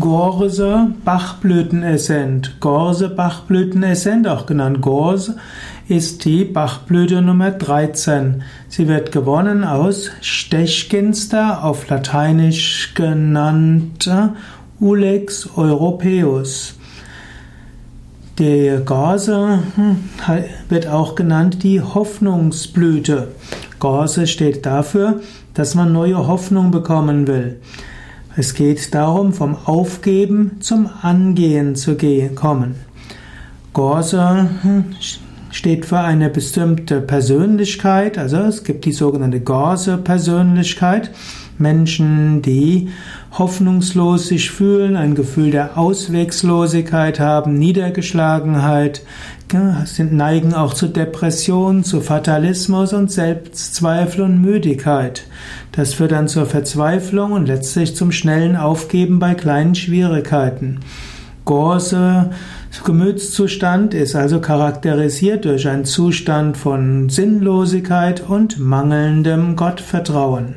Gorse Bachblütenessent. Gorse Bachblütenessent, auch genannt Gorse, ist die Bachblüte Nummer 13. Sie wird gewonnen aus Stechginster, auf Lateinisch genannt Ulex europaeus. Die Gorse hm, wird auch genannt die Hoffnungsblüte. Gorse steht dafür, dass man neue Hoffnung bekommen will. Es geht darum, vom Aufgeben zum Angehen zu kommen. Gorse hm, steht für eine bestimmte Persönlichkeit, also es gibt die sogenannte Gorse-Persönlichkeit. Menschen, die hoffnungslos sich fühlen, ein Gefühl der Auswegslosigkeit haben, Niedergeschlagenheit, sind, neigen auch zu Depression, zu Fatalismus und Selbstzweifel und Müdigkeit. Das führt dann zur Verzweiflung und letztlich zum schnellen Aufgeben bei kleinen Schwierigkeiten. Gorse Gemütszustand ist also charakterisiert durch einen Zustand von Sinnlosigkeit und mangelndem Gottvertrauen.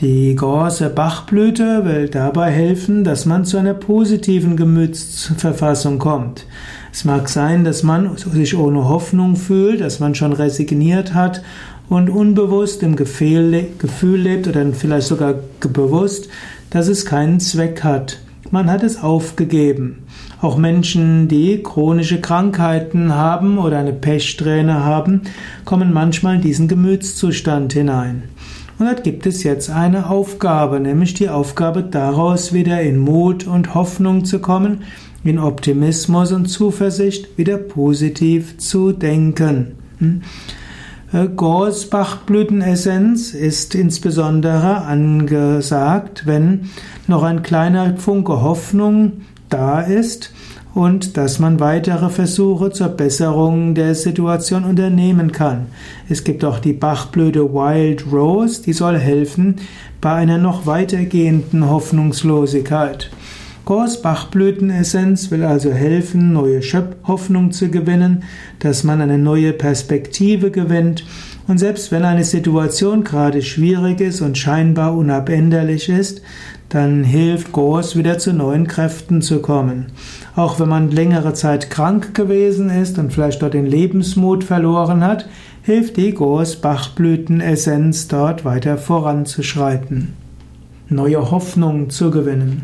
Die Gorse Bachblüte will dabei helfen, dass man zu einer positiven Gemütsverfassung kommt. Es mag sein, dass man sich ohne Hoffnung fühlt, dass man schon resigniert hat und unbewusst im Gefühl lebt oder vielleicht sogar bewusst, dass es keinen Zweck hat. Man hat es aufgegeben. Auch Menschen, die chronische Krankheiten haben oder eine Pechsträhne haben, kommen manchmal in diesen Gemütszustand hinein. Und dort gibt es jetzt eine Aufgabe, nämlich die Aufgabe daraus wieder in Mut und Hoffnung zu kommen, in Optimismus und Zuversicht wieder positiv zu denken. Hm? Äh, Gors Bachblütenessenz ist insbesondere angesagt, wenn noch ein kleiner Funke Hoffnung da ist und dass man weitere Versuche zur Besserung der Situation unternehmen kann. Es gibt auch die Bachblüte Wild Rose, die soll helfen bei einer noch weitergehenden Hoffnungslosigkeit. Gors Bachblütenessenz will also helfen, neue Schöpfhoffnung zu gewinnen, dass man eine neue Perspektive gewinnt und selbst wenn eine Situation gerade schwierig ist und scheinbar unabänderlich ist, dann hilft Gors wieder zu neuen Kräften zu kommen. Auch wenn man längere Zeit krank gewesen ist und vielleicht dort den Lebensmut verloren hat, hilft die Gors Bachblütenessenz dort weiter voranzuschreiten, neue Hoffnung zu gewinnen.